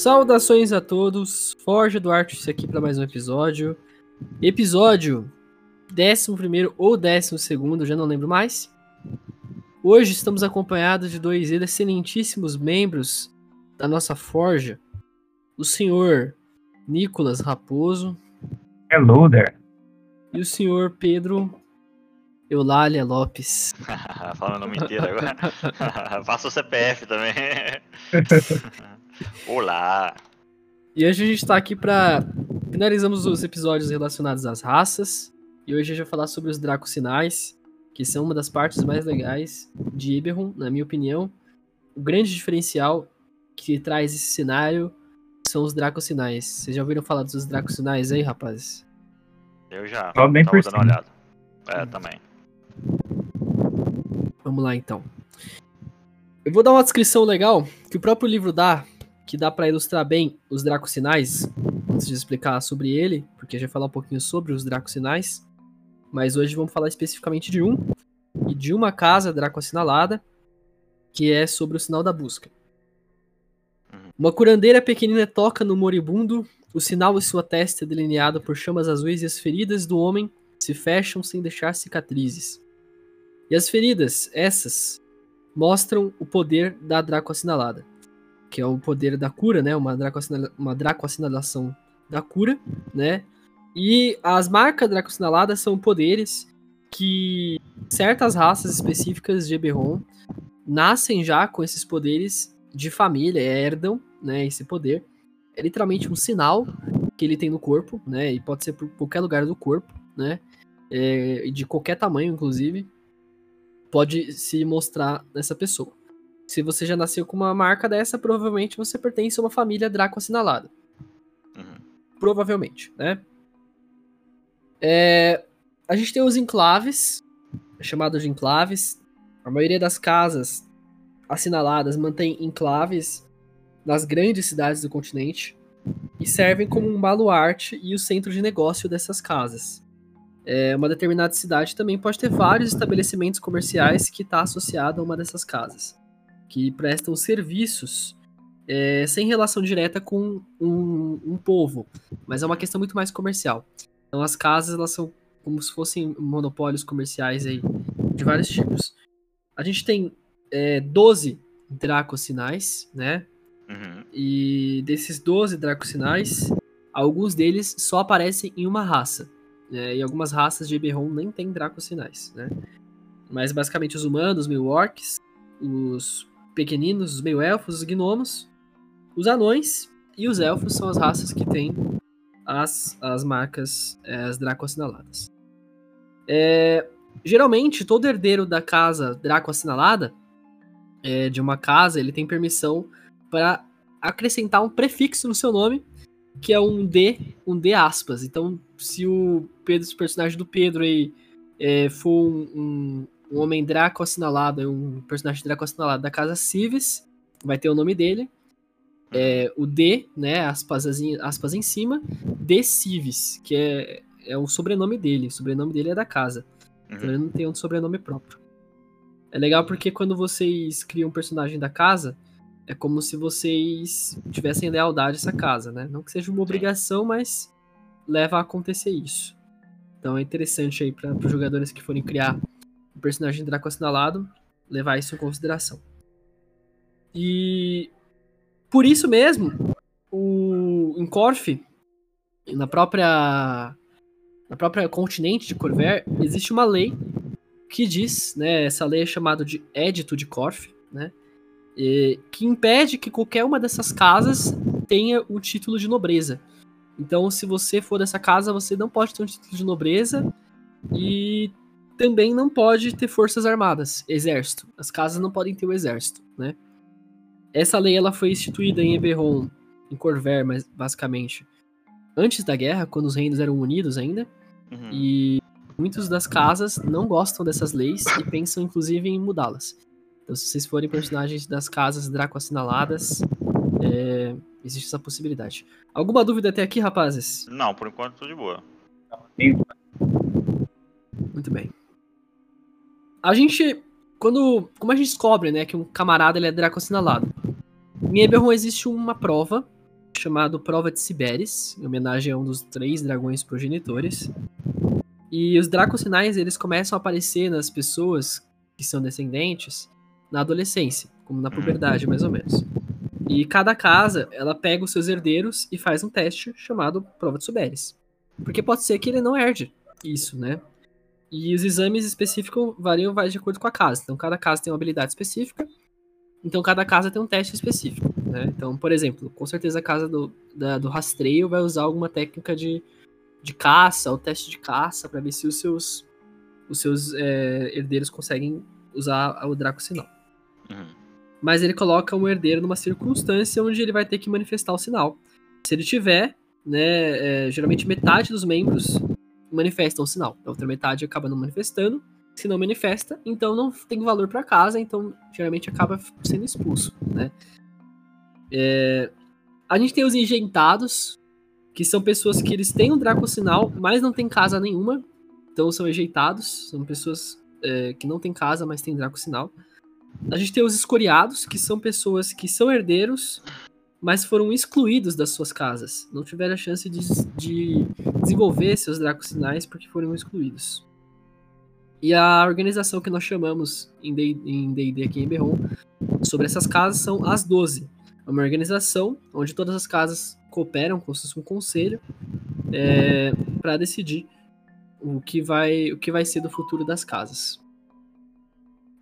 Saudações a todos, Forja do Artist aqui para mais um episódio. Episódio 11 ou 12, já não lembro mais. Hoje estamos acompanhados de dois excelentíssimos membros da nossa Forja. O senhor Nicolas Raposo. Hello there. E o senhor Pedro Eulália Lopes. Fala o nome inteiro agora. Faça o CPF também. Olá! E hoje a gente tá aqui pra. Finalizamos os episódios relacionados às raças. E hoje a gente vai falar sobre os Dracosinais, que são uma das partes mais legais de Eberron, na minha opinião. O grande diferencial que traz esse cenário são os Dracosinais. Vocês já ouviram falar dos Dracosinais aí, rapazes? Eu já. Só bem Tava por dando uma olhada. É, também. Vamos lá então. Eu vou dar uma descrição legal que o próprio livro dá, que dá pra ilustrar bem os Dracosinais, antes de explicar sobre ele, porque vai falar um pouquinho sobre os Dracosinais. Mas hoje vamos falar especificamente de um, e de uma casa Draco assinalada, que é sobre o sinal da busca. Uma curandeira pequenina toca no moribundo, o sinal em sua testa é delineado por chamas azuis e as feridas do homem se fecham sem deixar cicatrizes. E as feridas, essas, mostram o poder da Draco assinalada, que é o poder da cura, né? Uma Draco, assinala- uma Draco assinalação da cura, né? E as marcas Draco assinaladas são poderes que certas raças específicas de Eberron nascem já com esses poderes de família, herdam, né, esse poder. É literalmente um sinal que ele tem no corpo, né, e pode ser por qualquer lugar do corpo, né, é, de qualquer tamanho, inclusive, pode se mostrar nessa pessoa. Se você já nasceu com uma marca dessa, provavelmente você pertence a uma família Draco assinalada. Uhum. Provavelmente, né? É, a gente tem os enclaves, chamados de enclaves. A maioria das casas assinaladas mantém enclaves nas grandes cidades do continente e servem como um baluarte e o centro de negócio dessas casas. É, uma determinada cidade também pode ter vários estabelecimentos comerciais que está associado a uma dessas casas, que prestam serviços é, sem relação direta com um, um povo, mas é uma questão muito mais comercial. Então as casas elas são como se fossem monopólios comerciais aí de vários tipos. A gente tem é, 12 dracosinais, né? Uhum. E desses 12 dracosinais, alguns deles só aparecem em uma raça. Né? E algumas raças de Eberron nem tem dracosinais, né? Mas basicamente os humanos, os meio orcs, os pequeninos, os meio elfos, os gnomos, os anões e os elfos são as raças que têm as, as marcas, é, as Draco assinaladas. É, geralmente, todo herdeiro da casa Draco assinalada, é, de uma casa, ele tem permissão para acrescentar um prefixo no seu nome, que é um D, um D aspas. Então, se o Pedro, o personagem do Pedro aí, é, for um, um, um homem Draco assinalado, um personagem Draco assinalado da casa Civis, vai ter o nome dele é, o D, né, aspas, aspas em cima, D Civis, que é, é o sobrenome dele. O sobrenome dele é da casa. Então Uhum. ele não tem um sobrenome próprio. É legal porque quando vocês criam um personagem da casa, é como se vocês tivessem lealdade a essa casa, né? Não que seja uma obrigação, mas leva a acontecer isso. Então é interessante aí para os jogadores que forem criar um personagem Draco assinalado, levar isso em consideração. E por isso mesmo, o em na própria na própria continente de Corver, existe uma lei que diz, né, essa lei é chamada de Édito de Corf, né, e- que impede que qualquer uma dessas casas tenha o título de nobreza. Então, se você for dessa casa, você não pode ter um título de nobreza e também não pode ter forças armadas, exército. As casas não podem ter o exército, né? Essa lei ela foi instituída em Eberron, em Corver, mas basicamente antes da guerra, quando os reinos eram unidos ainda, Uhum. e muitas das casas não gostam dessas leis e pensam inclusive em mudá-las. Então, se vocês forem personagens das casas Draco assinaladas, é, existe essa possibilidade. Alguma dúvida até aqui, rapazes? Não, por enquanto tô de boa. Muito bem. A gente, quando, como a gente descobre, né, que um camarada ele é Draco assinalado? Em Eberron existe uma prova chamado Prova de Siberis, em homenagem a um dos três dragões progenitores. E os dracosinais, eles começam a aparecer nas pessoas que são descendentes na adolescência, como na puberdade, mais ou menos. E cada casa, ela pega os seus herdeiros e faz um teste chamado Prova de Siberis. Porque pode ser que ele não herde isso, né? E os exames específicos variam vai de acordo com a casa. Então, cada casa tem uma habilidade específica. Então, cada casa tem um teste específico. Né? Então, por exemplo, com certeza a casa do, da, do rastreio vai usar alguma técnica de, de caça, ou teste de caça, para ver se os seus, os seus é, herdeiros conseguem usar o Draco Sinal. Uhum. Mas ele coloca um herdeiro numa circunstância onde ele vai ter que manifestar o sinal. Se ele tiver, né, é, geralmente metade dos membros manifestam o sinal. A outra metade acaba não manifestando. Se não manifesta, então não tem valor para casa, então geralmente acaba sendo expulso, né? É... A gente tem os enjeitados, que são pessoas que eles têm um Draco Sinal, mas não tem casa nenhuma, então são enjeitados, são pessoas é, que não têm casa, mas têm Draco Sinal. A gente tem os escoriados, que são pessoas que são herdeiros, mas foram excluídos das suas casas. Não tiveram a chance de, de desenvolver seus dracosinais porque foram excluídos. E a organização que nós chamamos em D&D aqui em Berron sobre essas casas são as 12. É uma organização onde todas as casas cooperam como se fosse um conselho é, para decidir o que, vai, o que vai ser do futuro das casas.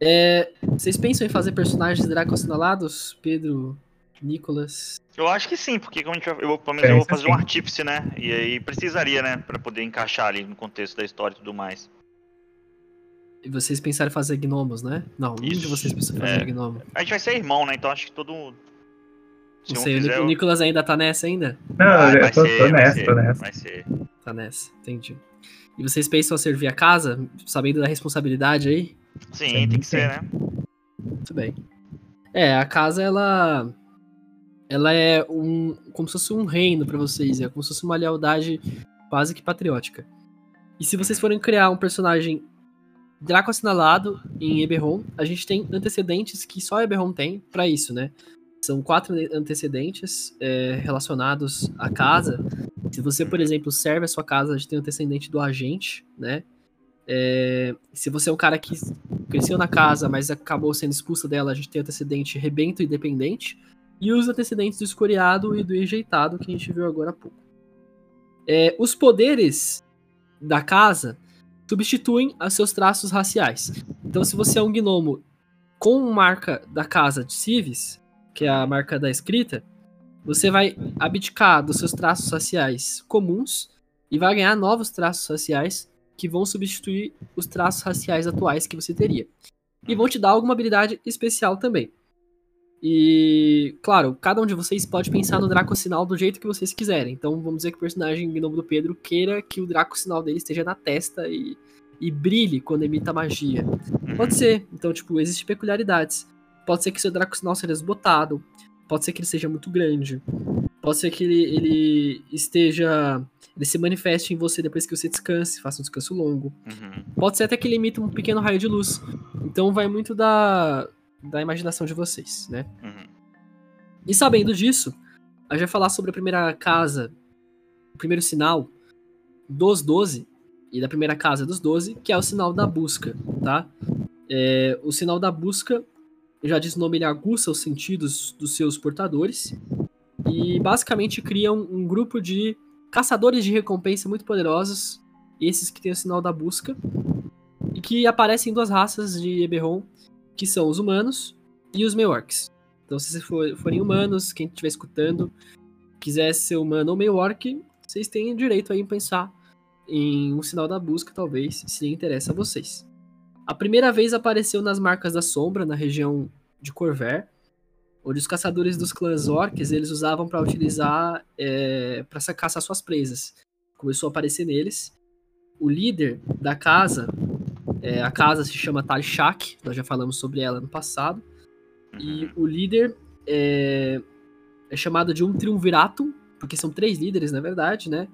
É, vocês pensam em fazer personagens Draco assinalados, Pedro, Nicolas? Eu acho que sim, porque como a gente vai, eu, pelo menos eu vou fazer sim. um artífice, né? E aí precisaria, né? Pra poder encaixar ali no contexto da história e tudo mais. E vocês pensaram em fazer gnomos, né? Não, um de vocês pensou em fazer é. gnomo. A gente vai ser irmão, né? Então acho que todo. Se não sei, quiser, o Nicolas ainda tá nessa ainda? Não, ah, eu tô, ser, tô nessa, ser, tô nessa. Vai ser. Tá nessa, entendi. E vocês pensam em servir a casa, sabendo da responsabilidade aí? Sim, tem que ser, né? Muito bem. É, a casa, ela ela é um como se fosse um reino para vocês, é como se fosse uma lealdade quase que patriótica. E se vocês forem criar um personagem Draco assinalado em Eberron, a gente tem antecedentes que só Eberron tem para isso, né? São quatro antecedentes é, relacionados à casa. Se você, por exemplo, serve a sua casa, a gente tem o antecedente do agente, né? É, se você é um cara que cresceu na casa, mas acabou sendo expulso dela, a gente tem antecedente rebento e dependente e os antecedentes do escoriado e do enjeitado que a gente viu agora há pouco. É, os poderes da casa substituem os seus traços raciais. Então, se você é um gnomo com marca da casa de Civis, que é a marca da escrita, você vai abdicar dos seus traços raciais comuns e vai ganhar novos traços raciais que vão substituir os traços raciais atuais que você teria. E vão te dar alguma habilidade especial também. E, claro, cada um de vocês pode pensar no Draco Sinal do jeito que vocês quiserem. Então, vamos dizer que o personagem Gnomo do Pedro queira que o Draco Sinal dele esteja na testa e, e brilhe quando emita magia. Pode ser. Então, tipo, existem peculiaridades. Pode ser que seu Draco Sinal seja desbotado. Pode ser que ele seja muito grande. Pode ser que ele, ele esteja. Ele se manifeste em você depois que você descanse, faça um descanso longo. Uhum. Pode ser até que ele emita um pequeno raio de luz. Então vai muito da, da imaginação de vocês, né? Uhum. E sabendo disso, a gente vai falar sobre a primeira casa, o primeiro sinal dos 12 e da primeira casa dos 12, que é o sinal da busca, tá? É, o sinal da busca, já diz o nome, ele aguça os sentidos dos seus portadores e basicamente cria um, um grupo de caçadores de recompensa muito poderosos, esses que têm o sinal da busca, e que aparecem em duas raças de Eberron, que são os humanos e os meio-orcs. Então, se vocês for, forem humanos, quem estiver escutando, quiser ser humano ou meio-orc, vocês têm direito aí em pensar em um sinal da busca, talvez, se interessa a vocês. A primeira vez apareceu nas Marcas da Sombra, na região de Corver, onde os caçadores dos clãs orcs eles usavam para utilizar é, para caçar suas presas. Começou a aparecer neles. O líder da casa é, a casa se chama Talshak, nós já falamos sobre ela no passado. E uhum. o líder é, é chamado de um triunviratum, porque são três líderes, na verdade, né?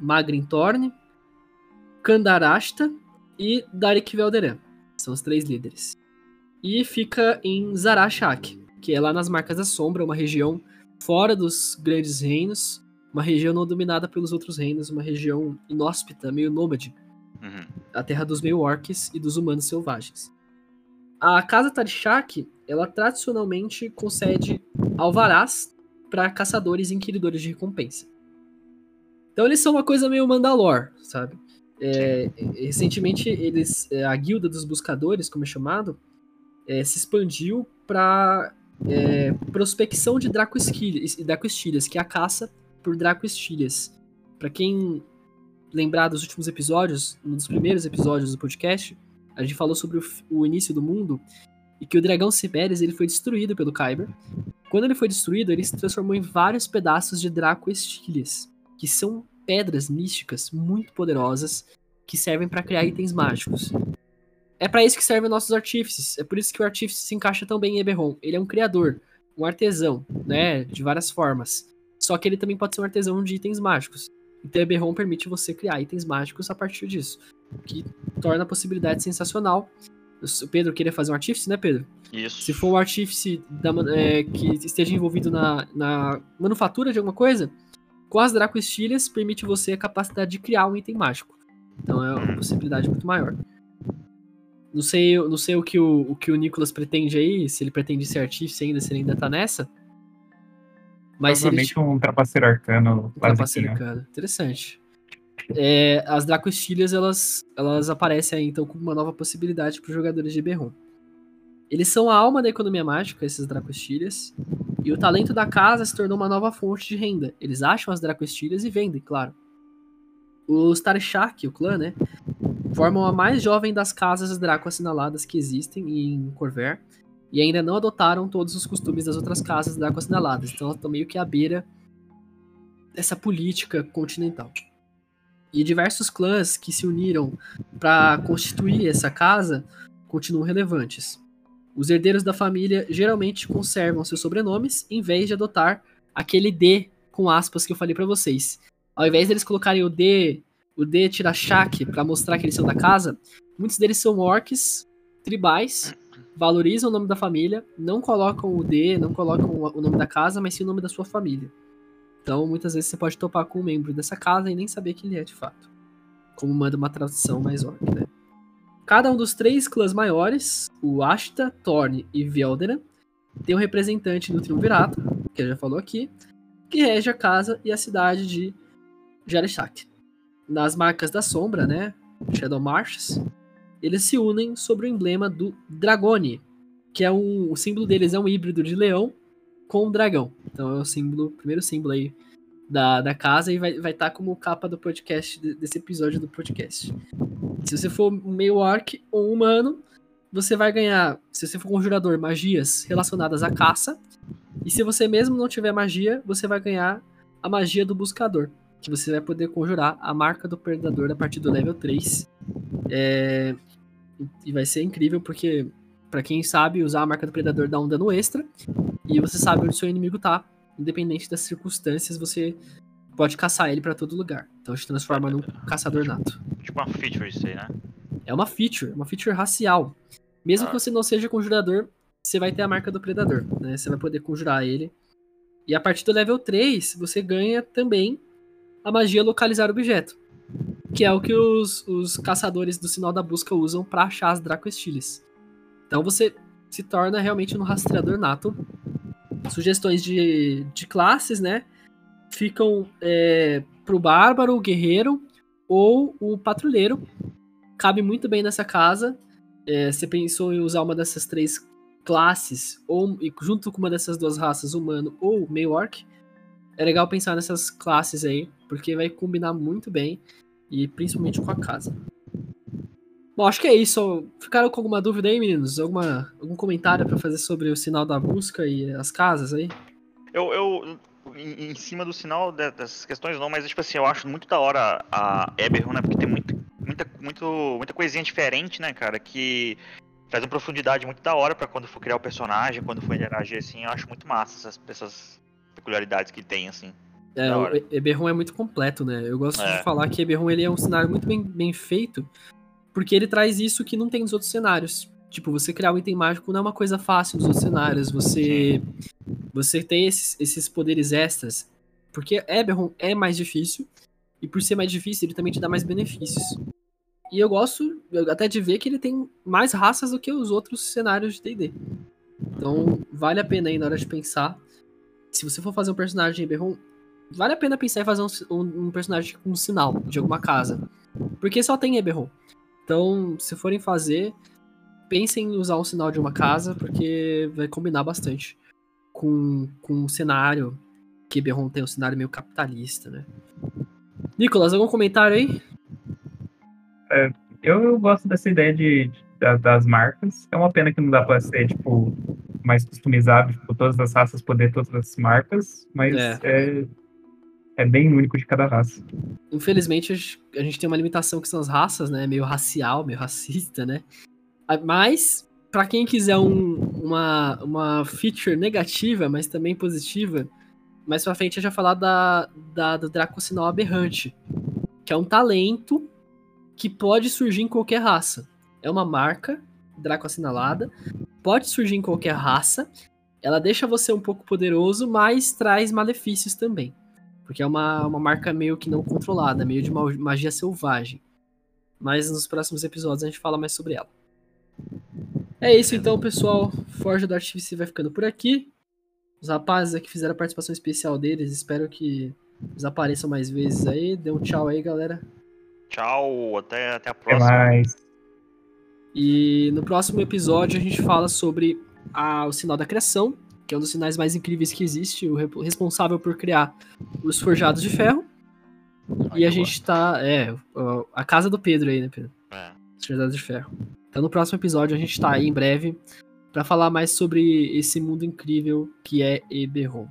Magrin Thorn, Kandarashta e Darik Velderan. São os três líderes. E fica em Zarashak, que é lá nas Marcas da Sombra, uma região fora dos grandes reinos, uma região não dominada pelos outros reinos, uma região inóspita, meio nômade. Uhum. A terra dos meio orcs e dos humanos selvagens. A Casa Tarishak, ela tradicionalmente concede alvarás para caçadores e inquiridores de recompensa. Então eles são uma coisa meio Mandalor, sabe? É, recentemente eles, é, a guilda dos buscadores, como é chamado, é, se expandiu para é, prospecção de Dracoestilhas, que é a caça por Dracoestilhas. Para quem lembrar dos últimos episódios, um dos primeiros episódios do podcast, a gente falou sobre o, o início do mundo e que o dragão Ciberes ele foi destruído pelo Kyber. Quando ele foi destruído, ele se transformou em vários pedaços de Dracoestilhas, que são pedras místicas muito poderosas que servem para criar itens mágicos. É para isso que servem nossos artífices. É por isso que o artífice se encaixa tão bem em Eberron. Ele é um criador, um artesão, né, de várias formas. Só que ele também pode ser um artesão de itens mágicos. Então Eberron permite você criar itens mágicos a partir disso, que torna a possibilidade sensacional. O Pedro queria fazer um artífice, né, Pedro? Isso. Se for um artífice da, é, que esteja envolvido na, na manufatura de alguma coisa, com as Dracoestilhas permite você a capacidade de criar um item mágico. Então é uma possibilidade muito maior. Não sei, não sei o, que o, o que o Nicolas pretende aí, se ele pretende ser artífice ainda, se ele ainda tá nessa. Mas Provavelmente ele... um trapaceiro arcano. Um trapaceiro arcano. Interessante. É, as Dracoestilhas, elas, elas aparecem aí, então, como uma nova possibilidade para os jogadores de Berron. Eles são a alma da economia mágica, esses Dracoestilhas. E o talento da casa se tornou uma nova fonte de renda. Eles acham as Dracoestilhas e vendem, claro. Os Tarshak, o clã, né? Formam a mais jovem das casas Draco assinaladas que existem em Corver. E ainda não adotaram todos os costumes das outras casas Draco assinaladas. Então elas estão meio que à beira dessa política continental. E diversos clãs que se uniram para constituir essa casa continuam relevantes. Os herdeiros da família geralmente conservam seus sobrenomes em vez de adotar aquele D com aspas que eu falei para vocês. Ao invés deles colocarem o D, o D Tirachak para mostrar que eles são da casa, muitos deles são orcs tribais, valorizam o nome da família, não colocam o D, não colocam o nome da casa, mas sim o nome da sua família. Então, muitas vezes você pode topar com um membro dessa casa e nem saber quem ele é de fato. Como manda uma tradução mais orc, né? Cada um dos três clãs maiores, o Ashta, Thorn e Velderan, tem um representante no Triunvirato, que já falou aqui, que rege a casa e a cidade de Jareshak. Nas marcas da sombra, né, Shadow Marshes, eles se unem sobre o emblema do Dragone, que é um, o símbolo deles é um híbrido de leão com um dragão. Então é o símbolo, primeiro símbolo aí da, da casa e vai estar vai tá como capa do podcast, desse episódio do podcast. Se você for meio orc ou humano, você vai ganhar, se você for conjurador, magias relacionadas à caça. E se você mesmo não tiver magia, você vai ganhar a magia do buscador. Que você vai poder conjurar a marca do predador a partir do level 3. É... E vai ser incrível porque, para quem sabe, usar a marca do predador dá um dano extra. E você sabe onde seu inimigo tá independente das circunstâncias, você pode caçar ele para todo lugar. Então te transforma num caçador nato. Tipo uma feature isso aí, né? É uma feature, uma feature racial. Mesmo ah. que você não seja conjurador, você vai ter a marca do predador, né? Você vai poder conjurar ele. E a partir do level 3, você ganha também a magia localizar objeto. Que é o que os, os caçadores do sinal da busca usam para achar as Dracoestiles. Então você se torna realmente um rastreador nato sugestões de, de classes, né? Ficam é, pro bárbaro, o guerreiro ou o patrulheiro. Cabe muito bem nessa casa. É, você pensou em usar uma dessas três classes, ou junto com uma dessas duas raças, humano ou meio orc, é legal pensar nessas classes aí, porque vai combinar muito bem, e principalmente com a casa. Bom, acho que é isso. Ficaram com alguma dúvida aí, meninos? Alguma, algum comentário para fazer sobre o sinal da busca e as casas aí? Eu, eu em, em, cima do sinal dessas questões não, mas tipo assim, eu acho muito da hora a Eberron, né? Porque tem muito, muita, muito, muita coisinha diferente, né, cara? Que traz uma profundidade muito da hora para quando for criar o personagem, quando for interagir assim. Eu acho muito massa essas, essas peculiaridades que tem, assim. É, o Eberron é muito completo, né? Eu gosto é. de falar que Eberron ele é um cenário muito bem, bem feito porque ele traz isso que não tem nos outros cenários. Tipo, você criar um item mágico não é uma coisa fácil nos outros cenários. Você Você tem esses, esses poderes extras, porque Eberron é mais difícil, e por ser mais difícil, ele também te dá mais benefícios. E eu gosto até de ver que ele tem mais raças do que os outros cenários de D&D. Então, vale a pena aí na hora de pensar. Se você for fazer um personagem Eberron, vale a pena pensar em fazer um, um, um, personagem com um sinal de alguma casa. Porque só tem Eberron. Então, se forem fazer, pensem em usar um sinal de uma casa, porque vai combinar bastante com, com o cenário. Que Eberron tem um cenário meio capitalista, né? Nicolas, algum comentário aí? É, eu gosto dessa ideia de, de, das marcas. É uma pena que não dá pra ser, tipo, mais customizado, tipo, todas as raças poder todas as marcas, mas é. é é bem único de cada raça. Infelizmente, a gente tem uma limitação que são as raças, né? Meio racial, meio racista, né? Mas, para quem quiser um, uma, uma feature negativa, mas também positiva, mais pra frente eu já falar da, da, do Dracocinal Aberrante, que é um talento que pode surgir em qualquer raça. É uma marca Draco assinalada, pode surgir em qualquer raça, ela deixa você um pouco poderoso, mas traz malefícios também. Porque é uma, uma marca meio que não controlada, meio de magia selvagem. Mas nos próximos episódios a gente fala mais sobre ela. É isso então, pessoal. Forja do Artifice vai ficando por aqui. Os rapazes aqui fizeram a participação especial deles. Espero que eles apareçam mais vezes aí. Dê um tchau aí, galera. Tchau, até, até a próxima. Até mais. E no próximo episódio a gente fala sobre a, o sinal da criação que é um dos sinais mais incríveis que existe, o responsável por criar os forjados de ferro. Ai, e a gente tá. É, a casa do Pedro aí, né, Pedro? É. Os forjados de ferro. Então no próximo episódio a gente tá aí em breve para falar mais sobre esse mundo incrível que é Eberron.